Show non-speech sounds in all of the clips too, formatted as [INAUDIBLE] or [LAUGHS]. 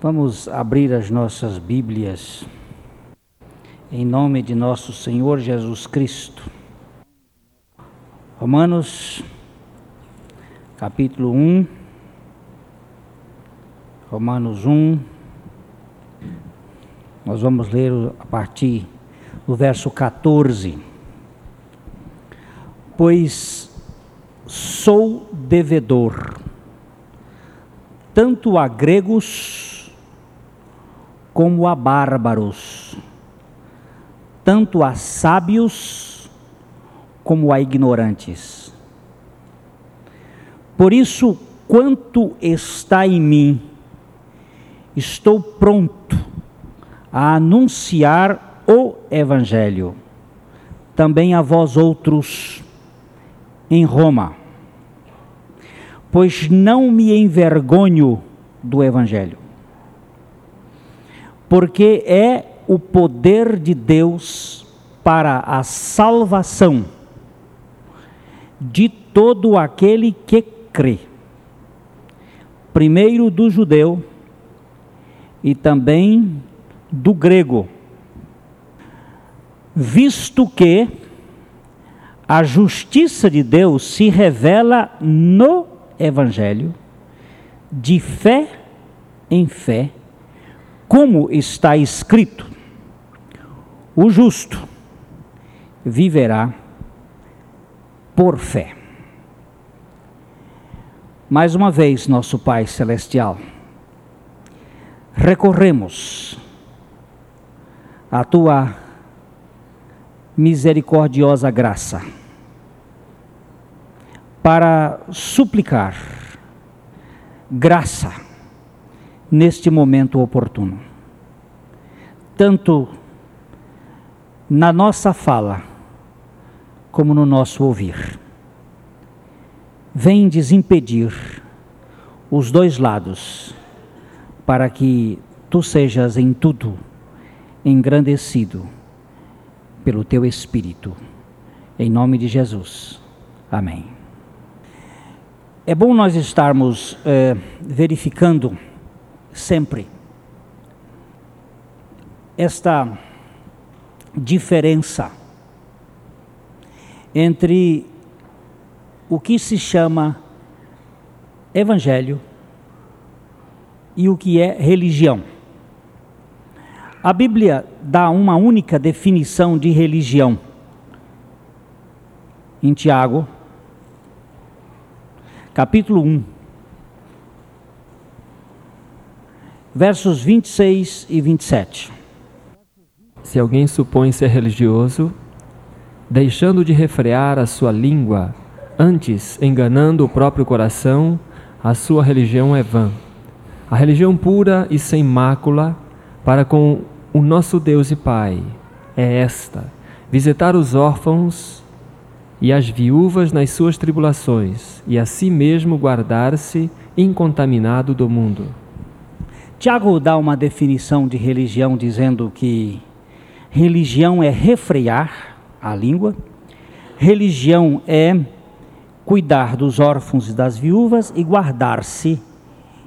Vamos abrir as nossas Bíblias em nome de nosso Senhor Jesus Cristo. Romanos, capítulo 1. Romanos 1. Nós vamos ler a partir do verso 14. Pois sou devedor, tanto a gregos como a bárbaros, tanto a sábios como a ignorantes. Por isso, quanto está em mim, estou pronto a anunciar o Evangelho, também a vós outros em Roma, pois não me envergonho do Evangelho porque é o poder de Deus para a salvação de todo aquele que crê. Primeiro do judeu e também do grego, visto que a justiça de Deus se revela no Evangelho, de fé em fé, como está escrito: o justo viverá por fé. Mais uma vez, nosso Pai Celestial, recorremos à tua misericordiosa graça para suplicar graça neste momento oportuno. Tanto na nossa fala, como no nosso ouvir. Vem desimpedir os dois lados, para que tu sejas em tudo engrandecido pelo teu Espírito. Em nome de Jesus. Amém. É bom nós estarmos eh, verificando sempre esta diferença entre o que se chama evangelho e o que é religião. A Bíblia dá uma única definição de religião. Em Tiago, capítulo 1, versos 26 e 27. Se alguém supõe ser religioso, deixando de refrear a sua língua, antes enganando o próprio coração, a sua religião é vã. A religião pura e sem mácula para com o nosso Deus e Pai é esta: visitar os órfãos e as viúvas nas suas tribulações, e a si mesmo guardar-se incontaminado do mundo. Tiago dá uma definição de religião dizendo que religião é refrear a língua, religião é cuidar dos órfãos e das viúvas e guardar-se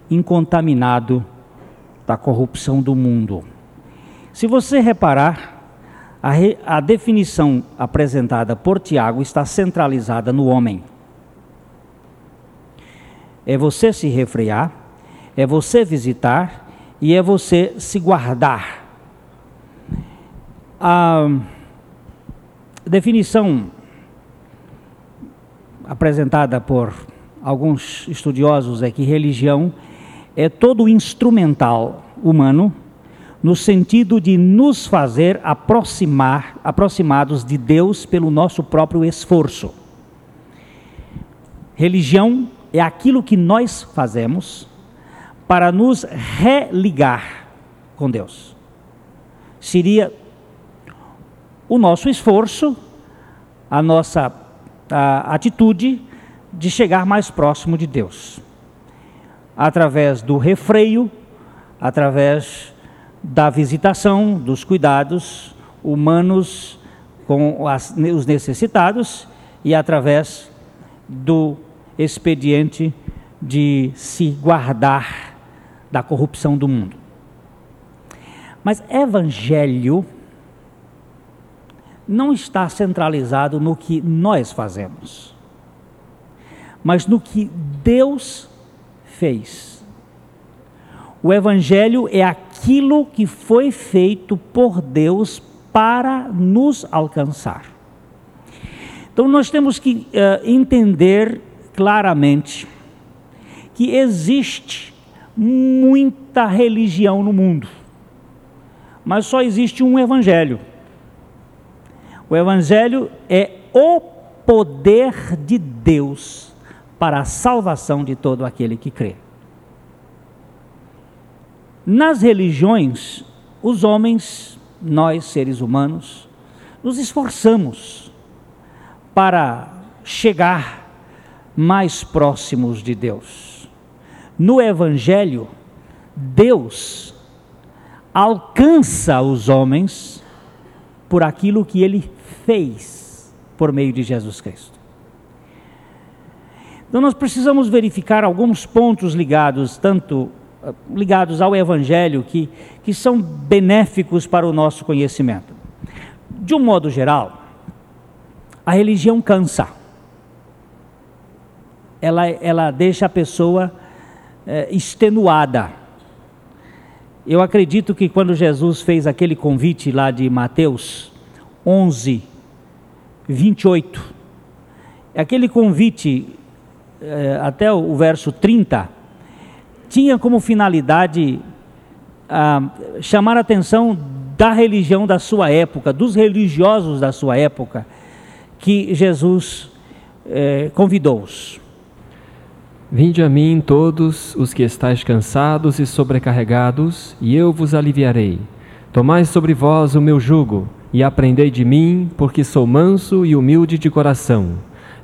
incontaminado da corrupção do mundo. Se você reparar, a, re, a definição apresentada por Tiago está centralizada no homem. É você se refrear, é você visitar e é você se guardar. A definição apresentada por alguns estudiosos é que religião é todo instrumental humano no sentido de nos fazer aproximar, aproximados de Deus pelo nosso próprio esforço. Religião é aquilo que nós fazemos para nos religar com Deus. Seria o nosso esforço, a nossa a atitude de chegar mais próximo de Deus. Através do refreio, através da visitação, dos cuidados humanos com as, os necessitados e através do expediente de se guardar da corrupção do mundo. Mas evangelho não está centralizado no que nós fazemos, mas no que Deus fez. O Evangelho é aquilo que foi feito por Deus para nos alcançar. Então nós temos que uh, entender claramente que existe muita religião no mundo, mas só existe um Evangelho. O Evangelho é o poder de Deus para a salvação de todo aquele que crê. Nas religiões, os homens, nós seres humanos, nos esforçamos para chegar mais próximos de Deus. No Evangelho, Deus alcança os homens por aquilo que ele fez por meio de Jesus Cristo. Então nós precisamos verificar alguns pontos ligados, tanto eh, ligados ao Evangelho, que, que são benéficos para o nosso conhecimento. De um modo geral, a religião cansa. Ela, ela deixa a pessoa é, extenuada. Eu acredito que quando Jesus fez aquele convite lá de Mateus 11, 28. Aquele convite, eh, até o verso 30, tinha como finalidade chamar a atenção da religião da sua época, dos religiosos da sua época, que Jesus eh, convidou-os. Vinde a mim todos os que estáis cansados e sobrecarregados, e eu vos aliviarei. Tomai sobre vós o meu jugo e aprendei de mim, porque sou manso e humilde de coração,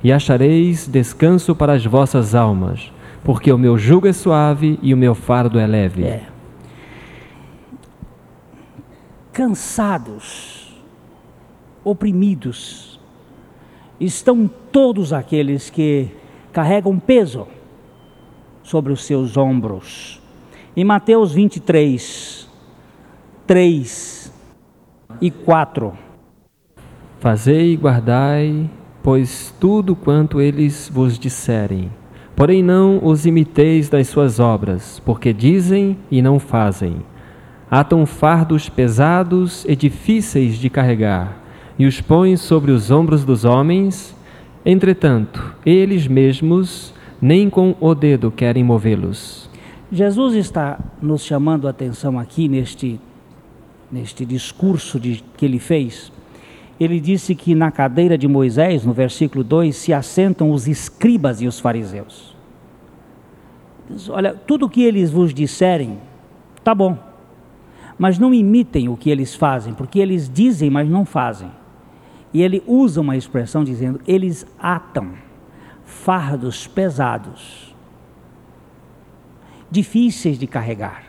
e achareis descanso para as vossas almas, porque o meu jugo é suave e o meu fardo é leve. É. Cansados, oprimidos, estão todos aqueles que carregam peso sobre os seus ombros. Em Mateus 23, 3 e 4. Fazei e guardai, pois tudo quanto eles vos disserem. Porém não os imiteis das suas obras, porque dizem e não fazem. Atam fardos pesados e difíceis de carregar, e os põem sobre os ombros dos homens, entretanto, eles mesmos nem com o dedo querem movê-los. Jesus está nos chamando a atenção aqui neste neste discurso de, que ele fez, ele disse que na cadeira de Moisés, no versículo 2, se assentam os escribas e os fariseus. Olha, tudo o que eles vos disserem, tá bom, mas não imitem o que eles fazem, porque eles dizem, mas não fazem. E ele usa uma expressão dizendo: eles atam fardos pesados, difíceis de carregar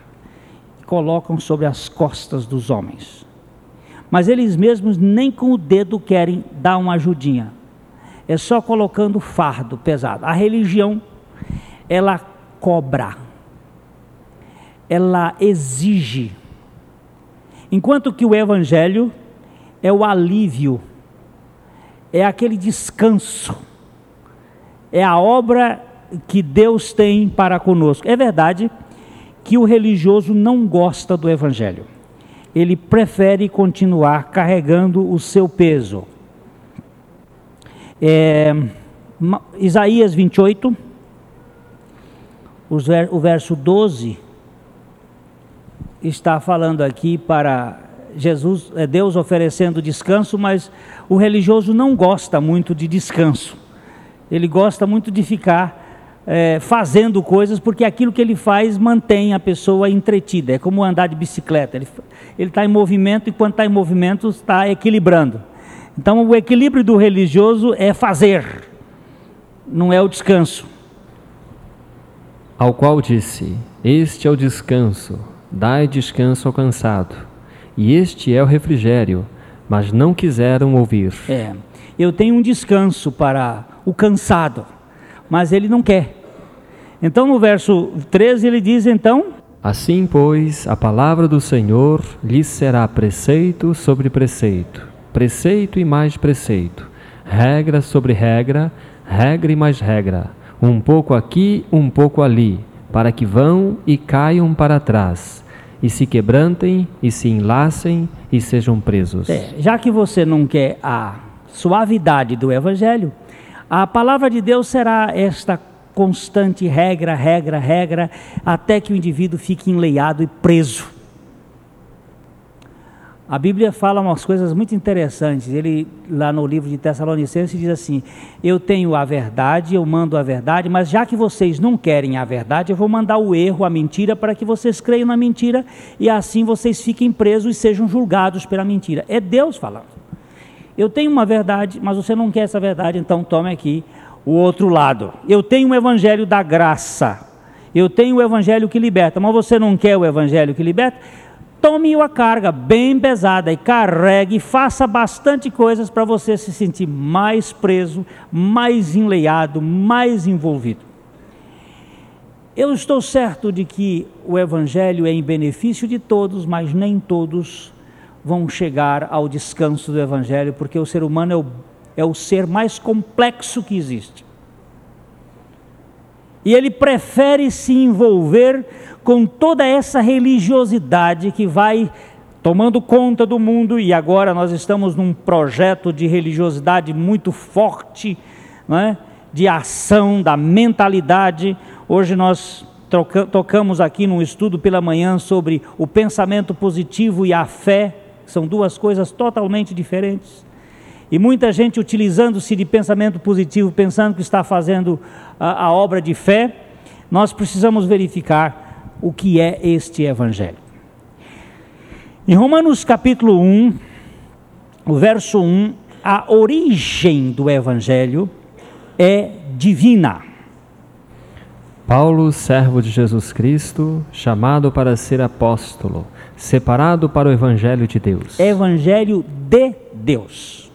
colocam sobre as costas dos homens. Mas eles mesmos nem com o dedo querem dar uma ajudinha. É só colocando fardo pesado. A religião, ela cobra, ela exige. Enquanto que o evangelho é o alívio, é aquele descanso, é a obra que Deus tem para conosco. É verdade que o religioso não gosta do Evangelho. Ele prefere continuar carregando o seu peso. É, Isaías 28, o verso 12, está falando aqui para Jesus, é Deus oferecendo descanso, mas o religioso não gosta muito de descanso. Ele gosta muito de ficar é, fazendo coisas, porque aquilo que ele faz mantém a pessoa entretida. É como andar de bicicleta. Ele está em movimento e quando está em movimento está equilibrando. Então o equilíbrio do religioso é fazer, não é o descanso. Ao qual disse: Este é o descanso, dai descanso ao cansado, e este é o refrigério, mas não quiseram ouvir. É, eu tenho um descanso para o cansado, mas ele não quer. Então no verso 13 ele diz então: Assim, pois, a palavra do Senhor lhes será preceito sobre preceito, preceito e mais preceito, regra sobre regra, regra e mais regra, um pouco aqui, um pouco ali, para que vão e caiam para trás, e se quebrantem, e se enlacem, e sejam presos. É, já que você não quer a suavidade do Evangelho, a palavra de Deus será esta constante regra, regra, regra, até que o indivíduo fique enleiado e preso. A Bíblia fala umas coisas muito interessantes. Ele, lá no livro de Tessalonicenses, diz assim: Eu tenho a verdade, eu mando a verdade, mas já que vocês não querem a verdade, eu vou mandar o erro, a mentira, para que vocês creiam na mentira e assim vocês fiquem presos e sejam julgados pela mentira. É Deus falando. Eu tenho uma verdade, mas você não quer essa verdade, então tome aqui o outro lado. Eu tenho o evangelho da graça. Eu tenho o evangelho que liberta, mas você não quer o evangelho que liberta? tome a carga bem pesada e carregue, faça bastante coisas para você se sentir mais preso, mais enleiado, mais envolvido. Eu estou certo de que o Evangelho é em benefício de todos, mas nem todos vão chegar ao descanso do Evangelho, porque o ser humano é o, é o ser mais complexo que existe. E ele prefere se envolver com toda essa religiosidade que vai tomando conta do mundo, e agora nós estamos num projeto de religiosidade muito forte, é? de ação, da mentalidade. Hoje nós tocamos aqui num estudo pela manhã sobre o pensamento positivo e a fé, são duas coisas totalmente diferentes. E muita gente utilizando-se de pensamento positivo, pensando que está fazendo a, a obra de fé, nós precisamos verificar o que é este Evangelho. Em Romanos capítulo 1, o verso 1, a origem do Evangelho é divina. Paulo, servo de Jesus Cristo, chamado para ser apóstolo, separado para o Evangelho de Deus. Evangelho de Deus.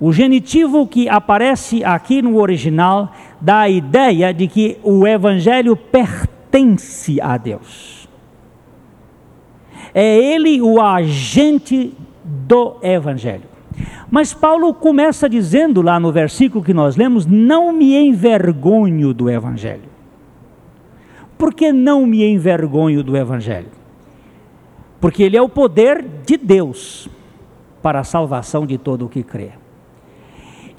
O genitivo que aparece aqui no original dá a ideia de que o evangelho pertence a Deus. É ele o agente do evangelho. Mas Paulo começa dizendo lá no versículo que nós lemos: Não me envergonho do evangelho. Por que não me envergonho do evangelho? Porque ele é o poder de Deus para a salvação de todo o que crê.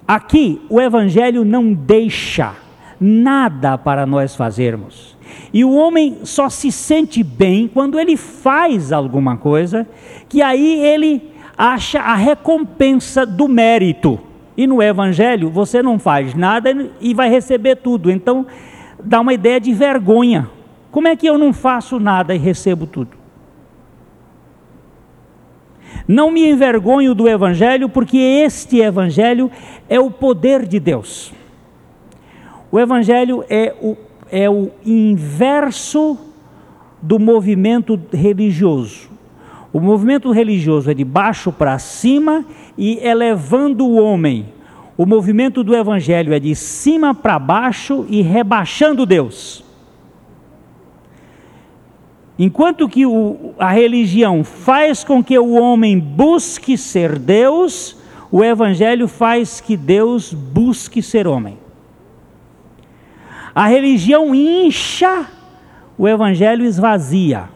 Aqui o Evangelho não deixa nada para nós fazermos. E o homem só se sente bem quando ele faz alguma coisa, que aí ele acha a recompensa do mérito. E no Evangelho você não faz nada e vai receber tudo. Então dá uma ideia de vergonha. Como é que eu não faço nada e recebo tudo? Não me envergonho do Evangelho, porque este Evangelho é o poder de Deus. O Evangelho é o, é o inverso do movimento religioso. O movimento religioso é de baixo para cima e elevando o homem. O movimento do Evangelho é de cima para baixo e rebaixando Deus. Enquanto que o, a religião faz com que o homem busque ser Deus, o Evangelho faz que Deus busque ser homem. A religião incha, o Evangelho esvazia.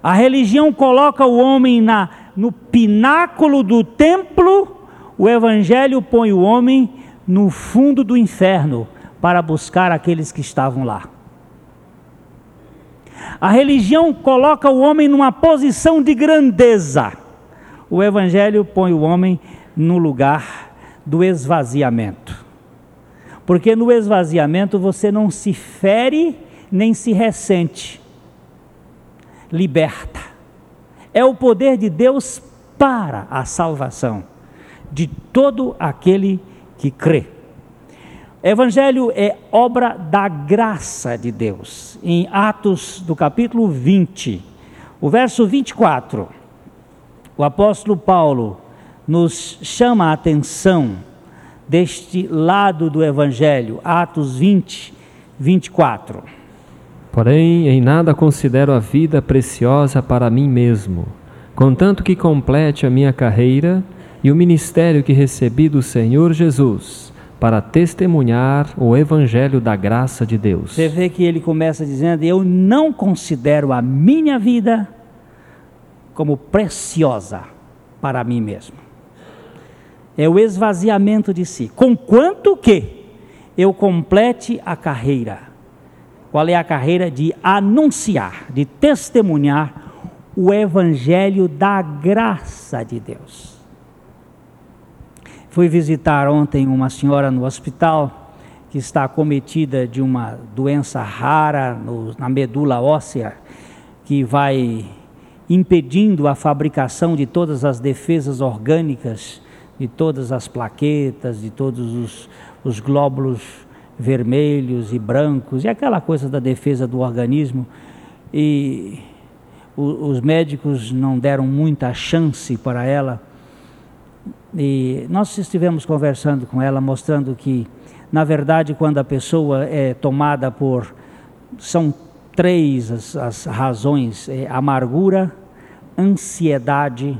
A religião coloca o homem na, no pináculo do templo, o Evangelho põe o homem no fundo do inferno para buscar aqueles que estavam lá. A religião coloca o homem numa posição de grandeza. O Evangelho põe o homem no lugar do esvaziamento. Porque no esvaziamento você não se fere nem se ressente. Liberta. É o poder de Deus para a salvação de todo aquele que crê. Evangelho é obra da graça de Deus. Em Atos do capítulo 20, o verso 24, o apóstolo Paulo nos chama a atenção deste lado do Evangelho, Atos 20, 24. Porém, em nada considero a vida preciosa para mim mesmo, contanto que complete a minha carreira e o ministério que recebi do Senhor Jesus para testemunhar o evangelho da graça de Deus. Você vê que ele começa dizendo: Eu não considero a minha vida como preciosa para mim mesmo. É o esvaziamento de si, conquanto que eu complete a carreira. Qual é a carreira? De anunciar, de testemunhar o evangelho da graça de Deus. Fui visitar ontem uma senhora no hospital que está acometida de uma doença rara no, na medula óssea que vai impedindo a fabricação de todas as defesas orgânicas, de todas as plaquetas, de todos os, os glóbulos vermelhos e brancos, e aquela coisa da defesa do organismo. E os médicos não deram muita chance para ela. E nós estivemos conversando com ela, mostrando que, na verdade, quando a pessoa é tomada por. São três as, as razões: é amargura, ansiedade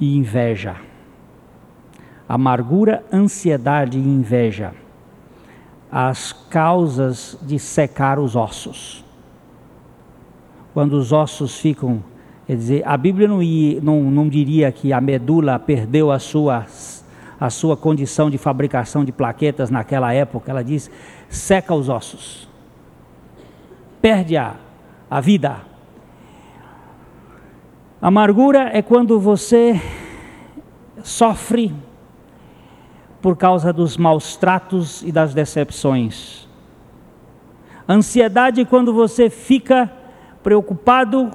e inveja. Amargura, ansiedade e inveja. As causas de secar os ossos. Quando os ossos ficam. Quer dizer, a Bíblia não, ia, não, não diria que a medula perdeu a sua, a sua condição de fabricação de plaquetas naquela época. Ela diz: seca os ossos, perde a, a vida, Amargura é quando você sofre por causa dos maus tratos e das decepções. Ansiedade é quando você fica preocupado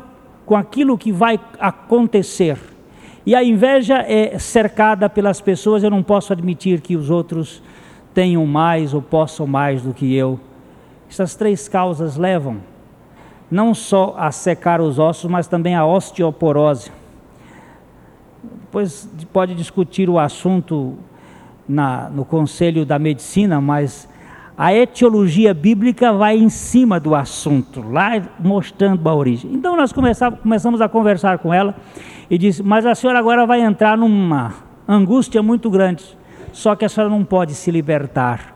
com aquilo que vai acontecer. E a inveja é cercada pelas pessoas, eu não posso admitir que os outros tenham mais ou possam mais do que eu. Essas três causas levam não só a secar os ossos, mas também a osteoporose. Depois pode discutir o assunto na, no Conselho da Medicina, mas a etiologia bíblica vai em cima do assunto, lá mostrando a origem. Então nós começamos a conversar com ela e disse: Mas a senhora agora vai entrar numa angústia muito grande, só que a senhora não pode se libertar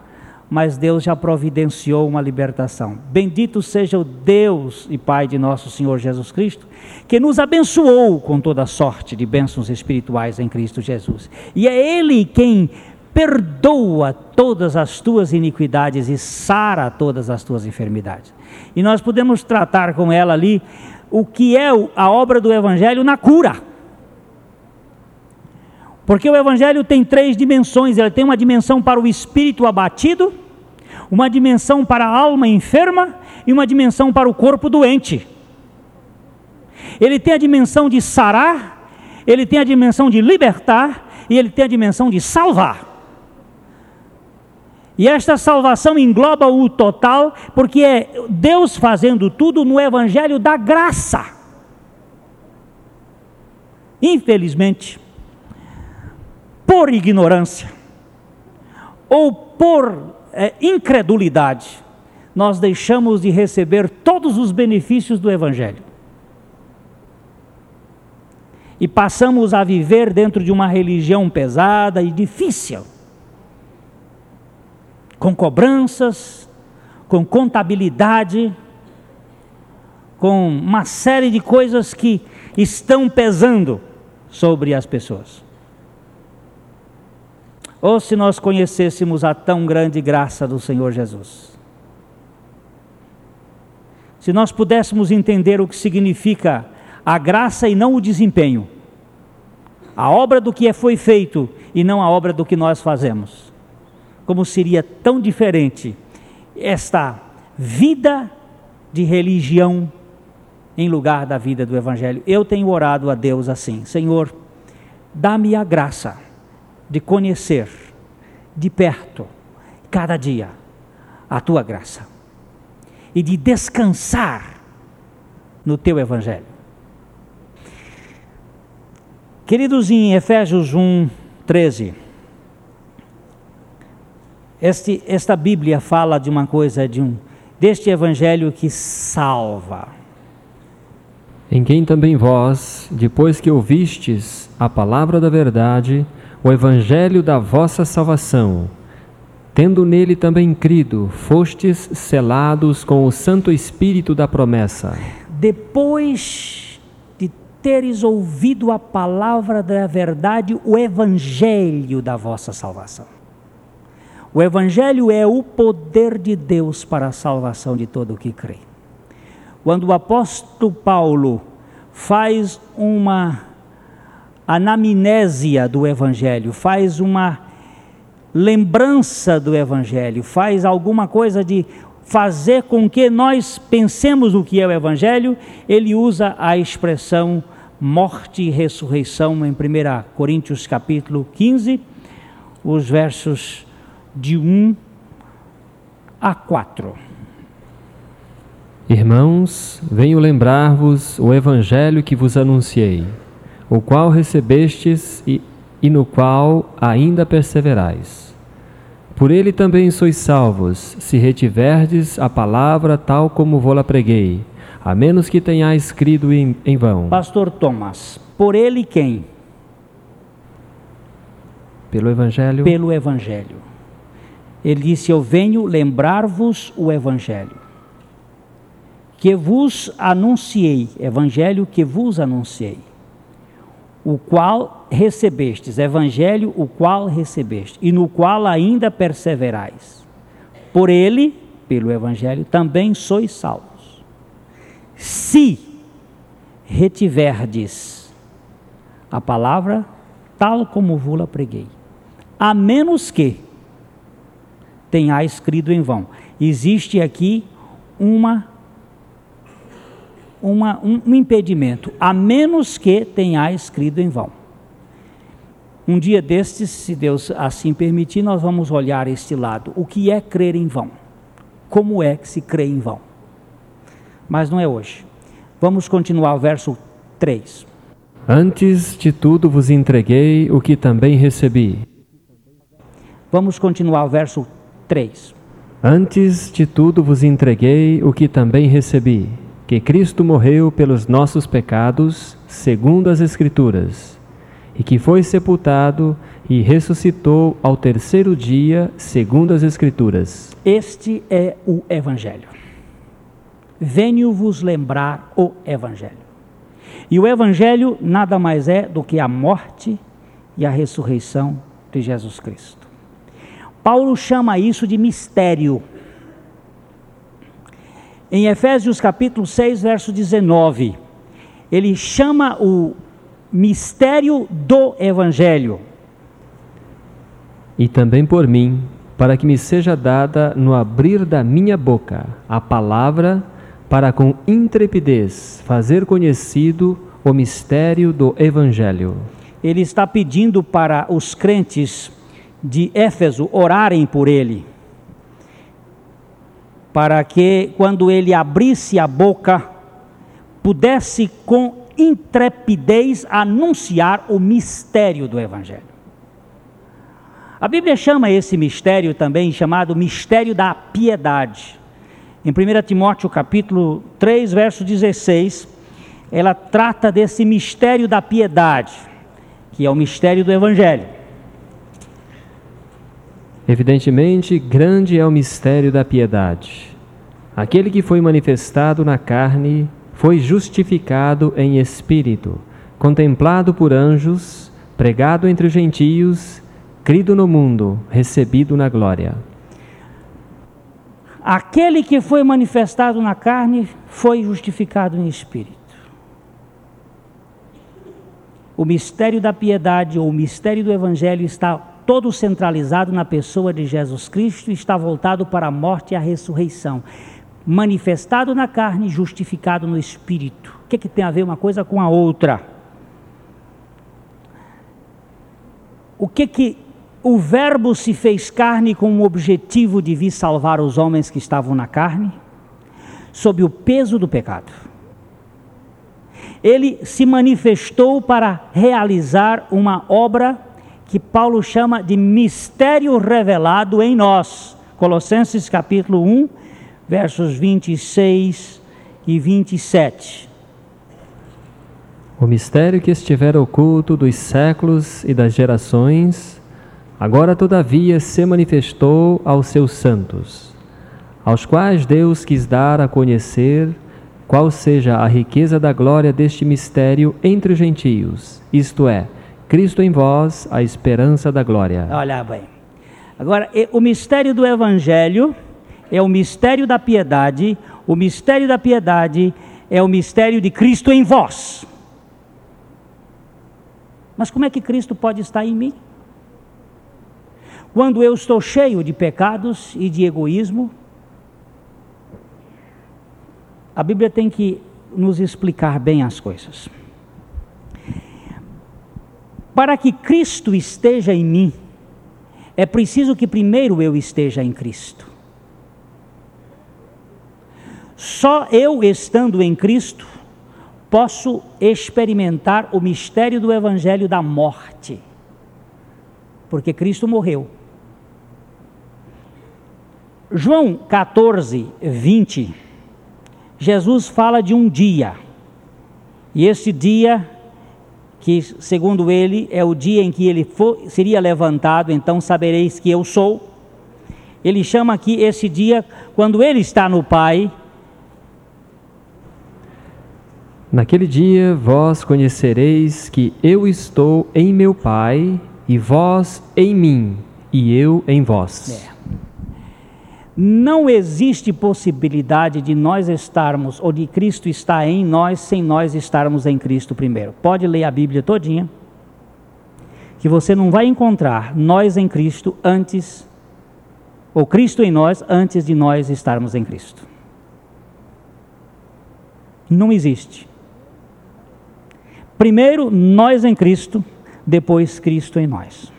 mas Deus já providenciou uma libertação. Bendito seja o Deus e Pai de nosso Senhor Jesus Cristo, que nos abençoou com toda sorte de bênçãos espirituais em Cristo Jesus. E é Ele quem perdoa todas as tuas iniquidades e sara todas as tuas enfermidades. E nós podemos tratar com ela ali o que é a obra do Evangelho na cura. Porque o Evangelho tem três dimensões: ele tem uma dimensão para o espírito abatido, uma dimensão para a alma enferma e uma dimensão para o corpo doente. Ele tem a dimensão de sarar, ele tem a dimensão de libertar e ele tem a dimensão de salvar. E esta salvação engloba o total, porque é Deus fazendo tudo no Evangelho da graça. Infelizmente, por ignorância ou por é, incredulidade, nós deixamos de receber todos os benefícios do Evangelho. E passamos a viver dentro de uma religião pesada e difícil, com cobranças, com contabilidade, com uma série de coisas que estão pesando sobre as pessoas. Ou se nós conhecêssemos a tão grande graça do Senhor Jesus. Se nós pudéssemos entender o que significa a graça e não o desempenho, a obra do que é foi feito e não a obra do que nós fazemos. Como seria tão diferente esta vida de religião em lugar da vida do Evangelho. Eu tenho orado a Deus assim: Senhor, dá-me a graça de conhecer de perto, cada dia, a tua graça e de descansar no teu Evangelho. Queridos, em Efésios 1, 13, este, esta Bíblia fala de uma coisa, de um, deste evangelho que salva. Em quem também vós, depois que ouvistes a palavra da verdade, o evangelho da vossa salvação, tendo nele também crido, fostes selados com o Santo Espírito da promessa. Depois de teres ouvido a palavra da verdade, o evangelho da vossa salvação. O evangelho é o poder de Deus para a salvação de todo o que crê. Quando o apóstolo Paulo faz uma anamnésia do evangelho, faz uma lembrança do Evangelho, faz alguma coisa de fazer com que nós pensemos o que é o Evangelho, ele usa a expressão morte e ressurreição em 1 Coríntios capítulo 15, os versos de 1 a 4. Irmãos, venho lembrar-vos o evangelho que vos anunciei, o qual recebestes e, e no qual ainda perseverais por ele também sois salvos, se retiverdes a palavra tal como vou-la preguei, a menos que tenhais escrito em, em vão. Pastor Thomas, por ele quem? Pelo Evangelho. Pelo Evangelho. Ele disse: Eu venho lembrar-vos o Evangelho. Que vos anunciei, Evangelho que vos anunciei o qual recebestes, evangelho, o qual recebeste, e no qual ainda perseverais. Por ele, pelo evangelho, também sois salvos. Se retiverdes a palavra tal como vos-la preguei, a menos que tenhais crido em vão. Existe aqui uma uma, um, impedimento, a menos que tenhais crido em vão. Um dia destes, se Deus assim permitir, nós vamos olhar este lado. O que é crer em vão? Como é que se crê em vão? Mas não é hoje. Vamos continuar o verso 3. Antes de tudo vos entreguei o que também recebi. Vamos continuar o verso 3. Antes de tudo vos entreguei o que também recebi que Cristo morreu pelos nossos pecados, segundo as Escrituras, e que foi sepultado e ressuscitou ao terceiro dia, segundo as Escrituras. Este é o Evangelho. Venho vos lembrar o Evangelho. E o Evangelho nada mais é do que a morte e a ressurreição de Jesus Cristo. Paulo chama isso de mistério em Efésios capítulo 6, verso 19, ele chama o mistério do Evangelho. E também por mim, para que me seja dada no abrir da minha boca a palavra, para com intrepidez fazer conhecido o mistério do Evangelho. Ele está pedindo para os crentes de Éfeso orarem por ele para que quando ele abrisse a boca, pudesse com intrepidez anunciar o mistério do Evangelho. A Bíblia chama esse mistério também chamado mistério da piedade. Em 1 Timóteo capítulo 3, verso 16, ela trata desse mistério da piedade, que é o mistério do Evangelho. Evidentemente, grande é o mistério da piedade. Aquele que foi manifestado na carne foi justificado em espírito, contemplado por anjos, pregado entre os gentios, crido no mundo, recebido na glória. Aquele que foi manifestado na carne foi justificado em espírito. O mistério da piedade ou o mistério do evangelho está todo centralizado na pessoa de Jesus Cristo está voltado para a morte e a ressurreição. Manifestado na carne, justificado no espírito. O que, que tem a ver uma coisa com a outra? O que que o Verbo se fez carne com o objetivo de vir salvar os homens que estavam na carne, sob o peso do pecado. Ele se manifestou para realizar uma obra que Paulo chama de mistério revelado em nós. Colossenses capítulo 1, versos 26 e 27. O mistério que estivera oculto dos séculos e das gerações, agora todavia se manifestou aos seus santos, aos quais Deus quis dar a conhecer qual seja a riqueza da glória deste mistério entre os gentios, isto é, Cristo em vós, a esperança da glória. Olha bem. Agora, o mistério do Evangelho é o mistério da piedade, o mistério da piedade é o mistério de Cristo em vós. Mas como é que Cristo pode estar em mim? Quando eu estou cheio de pecados e de egoísmo, a Bíblia tem que nos explicar bem as coisas. Para que Cristo esteja em mim, é preciso que primeiro eu esteja em Cristo. Só eu estando em Cristo posso experimentar o mistério do evangelho da morte. Porque Cristo morreu. João 14, 20, Jesus fala de um dia. E esse dia, que segundo ele é o dia em que ele for, seria levantado, então sabereis que eu sou. Ele chama aqui esse dia quando ele está no Pai Naquele dia vós conhecereis que eu estou em meu Pai, e vós em mim, e eu em vós. É. Não existe possibilidade de nós estarmos, ou de Cristo estar em nós, sem nós estarmos em Cristo primeiro. Pode ler a Bíblia todinha, que você não vai encontrar nós em Cristo antes, ou Cristo em nós antes de nós estarmos em Cristo. Não existe. Primeiro, nós em Cristo, depois, Cristo em nós.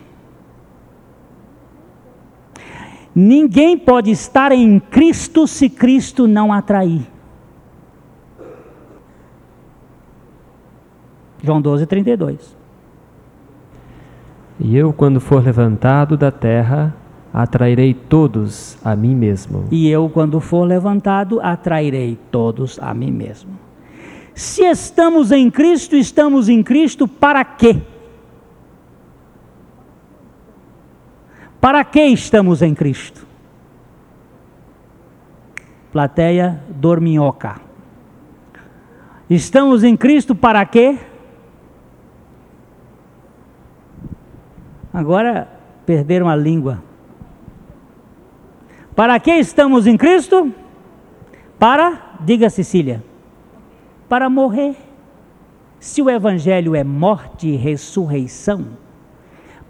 Ninguém pode estar em Cristo se Cristo não atrair. João 12, 32. E eu, quando for levantado da terra, atrairei todos a mim mesmo. E eu, quando for levantado, atrairei todos a mim mesmo. Se estamos em Cristo, estamos em Cristo para quê? Para que estamos em Cristo? Plateia dorminhoca. Estamos em Cristo para quê? Agora perderam a língua. Para que estamos em Cristo? Para, diga Cecília para morrer. Se o Evangelho é morte e ressurreição,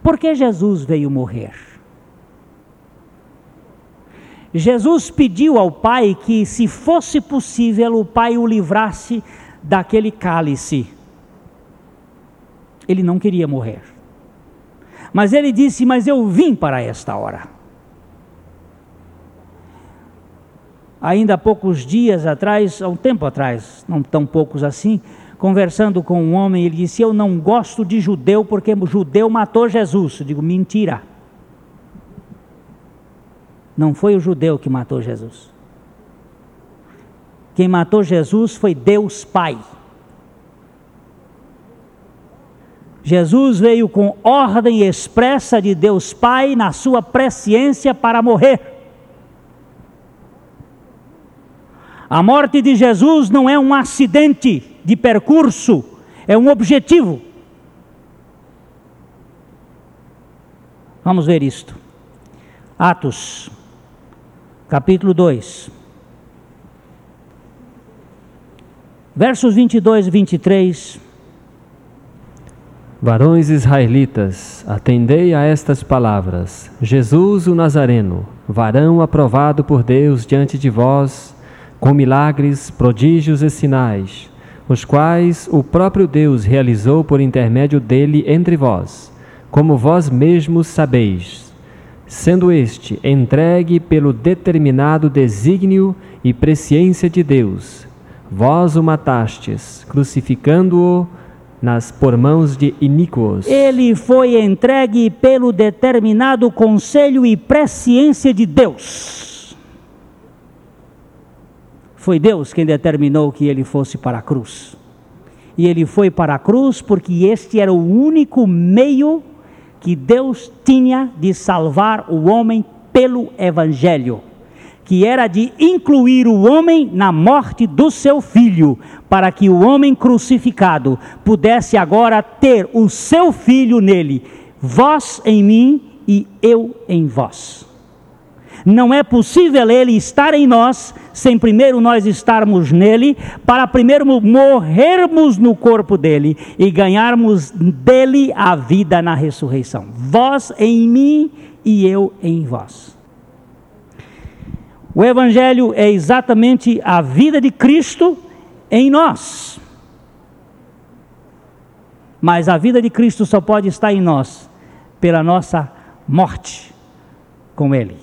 por que Jesus veio morrer? Jesus pediu ao Pai que, se fosse possível, o Pai o livrasse daquele cálice. Ele não queria morrer. Mas ele disse: Mas eu vim para esta hora. ainda há poucos dias atrás, há um tempo atrás, não tão poucos assim, conversando com um homem, ele disse: Eu não gosto de judeu porque judeu matou Jesus. Eu digo: Mentira. Não foi o judeu que matou Jesus. Quem matou Jesus foi Deus Pai. Jesus veio com ordem expressa de Deus Pai na sua presciência para morrer. A morte de Jesus não é um acidente de percurso, é um objetivo. Vamos ver isto. Atos, capítulo 2. Versos 22 e 23. Varões israelitas, atendei a estas palavras. Jesus o Nazareno, varão aprovado por Deus diante de vós, com milagres, prodígios e sinais, os quais o próprio Deus realizou por intermédio dele entre vós, como vós mesmos sabeis, sendo este entregue pelo determinado desígnio e presciência de Deus. Vós o matastes, crucificando-o nas por mãos de iníquos. Ele foi entregue pelo determinado conselho e presciência de Deus Foi Deus quem determinou que ele fosse para a cruz. E ele foi para a cruz porque este era o único meio que Deus tinha de salvar o homem pelo Evangelho, que era de incluir o homem na morte do seu filho, para que o homem crucificado pudesse agora ter o seu filho nele, vós em mim e eu em vós. Não é possível ele estar em nós sem primeiro nós estarmos nele, para primeiro morrermos no corpo dele e ganharmos dele a vida na ressurreição. Vós em mim e eu em vós. O Evangelho é exatamente a vida de Cristo em nós. Mas a vida de Cristo só pode estar em nós pela nossa morte com Ele.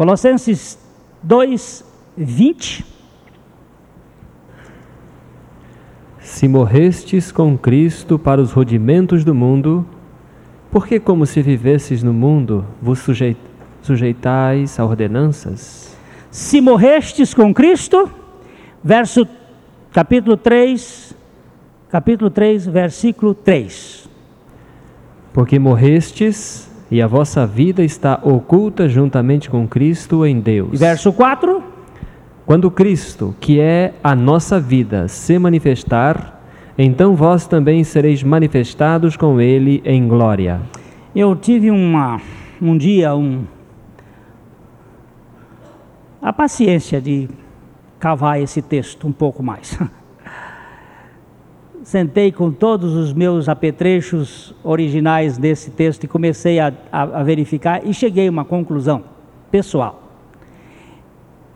Colossenses 2, 20. Se morrestes com Cristo para os rudimentos do mundo, porque como se vivesses no mundo, vos sujeitais a ordenanças? Se morrestes com Cristo, verso capítulo 3, capítulo 3, versículo 3. Porque morrestes e a vossa vida está oculta juntamente com Cristo em Deus. verso 4. Quando Cristo, que é a nossa vida, se manifestar, então vós também sereis manifestados com Ele em glória. Eu tive uma, um dia um, a paciência de cavar esse texto um pouco mais. [LAUGHS] sentei com todos os meus apetrechos originais desse texto e comecei a, a, a verificar e cheguei a uma conclusão pessoal.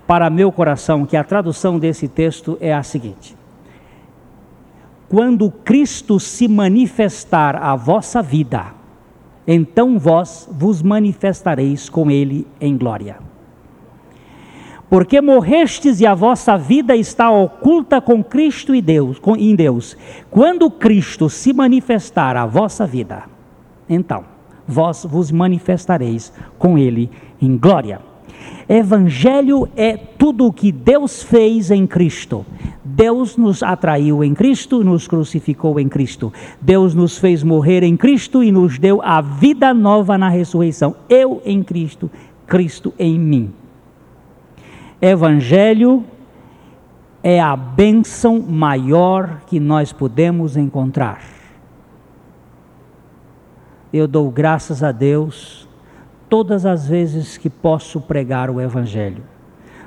Para meu coração, que a tradução desse texto é a seguinte: Quando Cristo se manifestar a vossa vida, então vós vos manifestareis com Ele em glória porque morrestes e a vossa vida está oculta com Cristo e Deus, com, em Deus. Quando Cristo se manifestar a vossa vida, então vós vos manifestareis com Ele em glória. Evangelho é tudo o que Deus fez em Cristo. Deus nos atraiu em Cristo, nos crucificou em Cristo. Deus nos fez morrer em Cristo e nos deu a vida nova na ressurreição. Eu em Cristo, Cristo em mim. Evangelho é a bênção maior que nós podemos encontrar. Eu dou graças a Deus todas as vezes que posso pregar o Evangelho,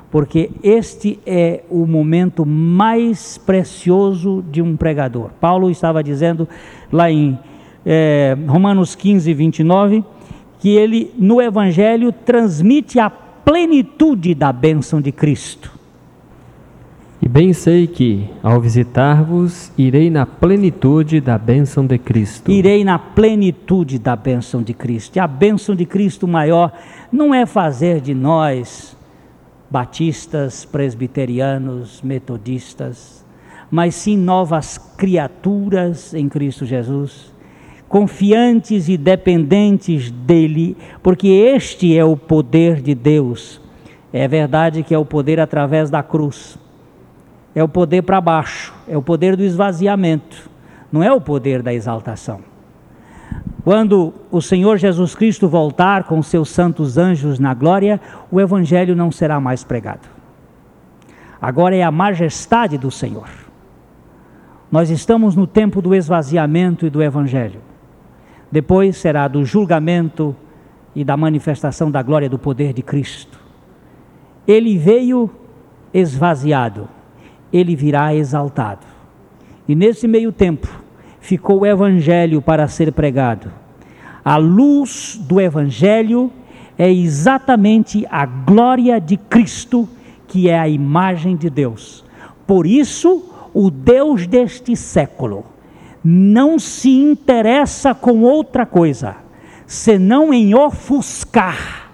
porque este é o momento mais precioso de um pregador. Paulo estava dizendo lá em é, Romanos 15, 29, que ele no Evangelho transmite a plenitude da bênção de Cristo. E bem sei que, ao visitar-vos, irei na plenitude da bênção de Cristo. Irei na plenitude da bênção de Cristo. E a bênção de Cristo maior não é fazer de nós batistas, presbiterianos, metodistas, mas sim novas criaturas em Cristo Jesus confiantes e dependentes dele, porque este é o poder de Deus. É verdade que é o poder através da cruz, é o poder para baixo, é o poder do esvaziamento, não é o poder da exaltação. Quando o Senhor Jesus Cristo voltar com seus santos anjos na glória, o Evangelho não será mais pregado. Agora é a majestade do Senhor. Nós estamos no tempo do esvaziamento e do Evangelho. Depois será do julgamento e da manifestação da glória do poder de Cristo. Ele veio esvaziado, ele virá exaltado. E nesse meio tempo ficou o evangelho para ser pregado. A luz do evangelho é exatamente a glória de Cristo, que é a imagem de Deus. Por isso, o Deus deste século não se interessa com outra coisa, senão em ofuscar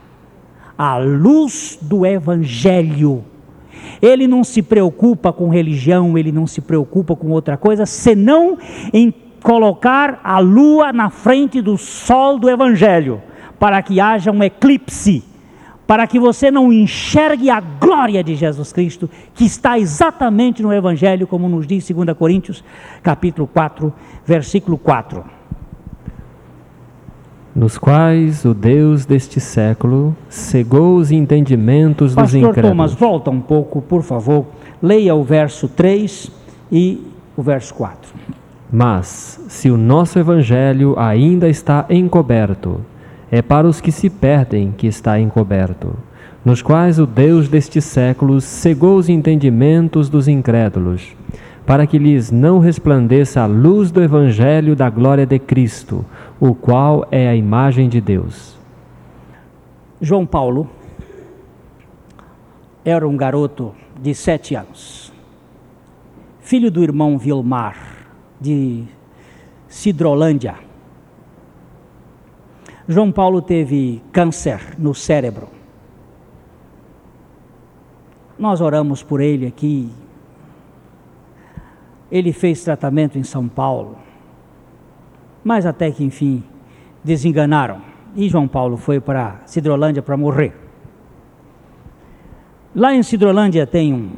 a luz do Evangelho. Ele não se preocupa com religião, ele não se preocupa com outra coisa, senão em colocar a lua na frente do sol do Evangelho, para que haja um eclipse, para que você não enxergue a glória de Jesus Cristo, que está exatamente no Evangelho, como nos diz 2 Coríntios, capítulo 4, versículo 4. Nos quais o Deus deste século cegou os entendimentos Pastor dos incrédulos. Thomas, volta um pouco, por favor. Leia o verso 3 e o verso 4. Mas, se o nosso Evangelho ainda está encoberto, é para os que se perdem que está encoberto, nos quais o Deus destes séculos cegou os entendimentos dos incrédulos, para que lhes não resplandeça a luz do Evangelho da glória de Cristo, o qual é a imagem de Deus. João Paulo era um garoto de sete anos, filho do irmão Vilmar, de Sidrolândia. João Paulo teve câncer no cérebro. Nós oramos por ele aqui. Ele fez tratamento em São Paulo. Mas até que enfim desenganaram. E João Paulo foi para Sidrolândia para morrer. Lá em Sidrolândia tem um,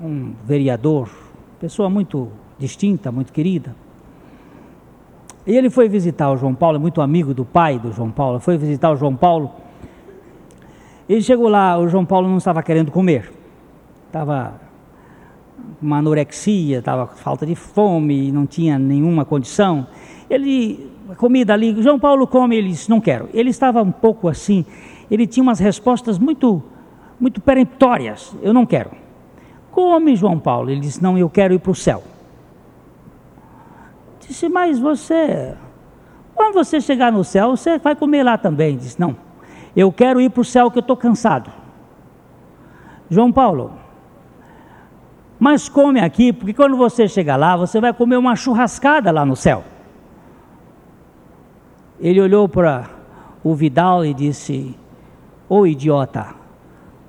um vereador, pessoa muito distinta, muito querida. E ele foi visitar o João Paulo, é muito amigo do pai do João Paulo, foi visitar o João Paulo. Ele chegou lá, o João Paulo não estava querendo comer. Estava uma anorexia, estava falta de fome, não tinha nenhuma condição. Ele, comida ali, João Paulo come, ele disse, não quero. Ele estava um pouco assim, ele tinha umas respostas muito, muito peremptórias, eu não quero. Come, João Paulo. Ele disse, não, eu quero ir para o céu. Disse, mas você, quando você chegar no céu, você vai comer lá também. Disse, não, eu quero ir para o céu que eu estou cansado. João Paulo, mas come aqui, porque quando você chegar lá, você vai comer uma churrascada lá no céu. Ele olhou para o Vidal e disse: Ô oh, idiota,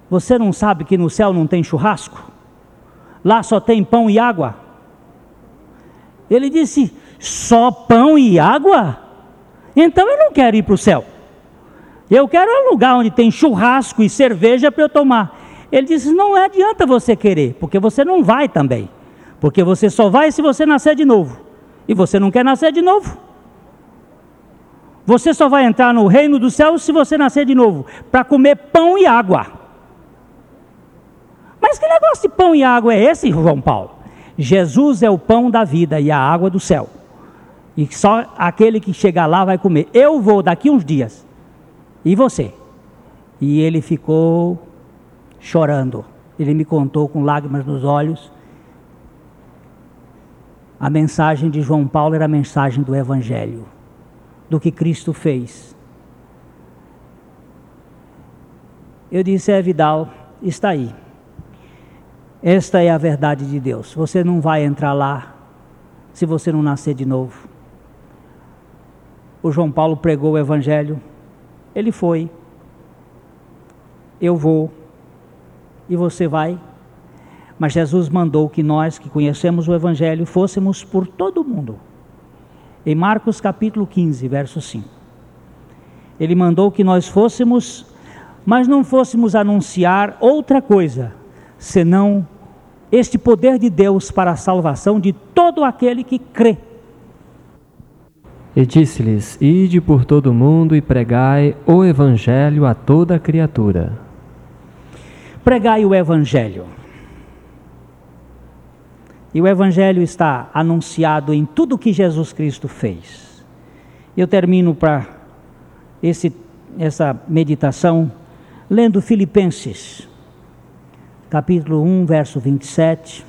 você não sabe que no céu não tem churrasco? Lá só tem pão e água? Ele disse: só pão e água? Então eu não quero ir para o céu. Eu quero um lugar onde tem churrasco e cerveja para eu tomar. Ele disse: Não adianta você querer, porque você não vai também. Porque você só vai se você nascer de novo. E você não quer nascer de novo. Você só vai entrar no reino do céu se você nascer de novo para comer pão e água. Mas que negócio de pão e água é esse, João Paulo? Jesus é o pão da vida e a água do céu e só aquele que chegar lá vai comer. Eu vou daqui uns dias. E você? E ele ficou chorando. Ele me contou com lágrimas nos olhos. A mensagem de João Paulo era a mensagem do Evangelho, do que Cristo fez. Eu disse, é Vidal, está aí. Esta é a verdade de Deus. Você não vai entrar lá se você não nascer de novo o João Paulo pregou o Evangelho, ele foi, eu vou, e você vai. Mas Jesus mandou que nós que conhecemos o Evangelho fôssemos por todo o mundo. Em Marcos capítulo 15, verso 5. Ele mandou que nós fôssemos, mas não fôssemos anunciar outra coisa, senão este poder de Deus para a salvação de todo aquele que crê e disse-lhes: Ide por todo o mundo e pregai o Evangelho a toda criatura. Pregai o Evangelho. E o Evangelho está anunciado em tudo que Jesus Cristo fez. Eu termino para essa meditação lendo Filipenses, capítulo 1, verso 27.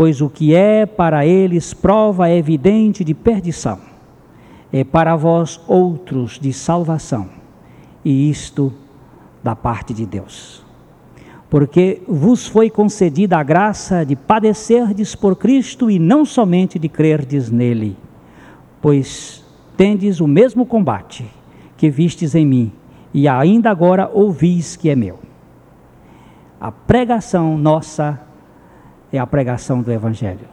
pois o que é para eles prova evidente de perdição, é para vós outros de salvação, e isto da parte de Deus. Porque vos foi concedida a graça de padecerdes por Cristo e não somente de crerdes nele, pois tendes o mesmo combate que vistes em mim, e ainda agora ouvis que é meu. A pregação nossa é a pregação do Evangelho.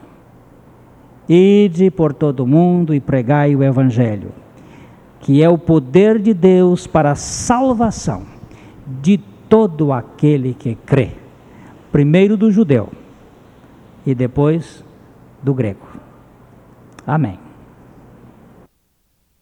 Ide por todo o mundo e pregai o Evangelho, que é o poder de Deus para a salvação de todo aquele que crê. Primeiro do judeu e depois do grego. Amém.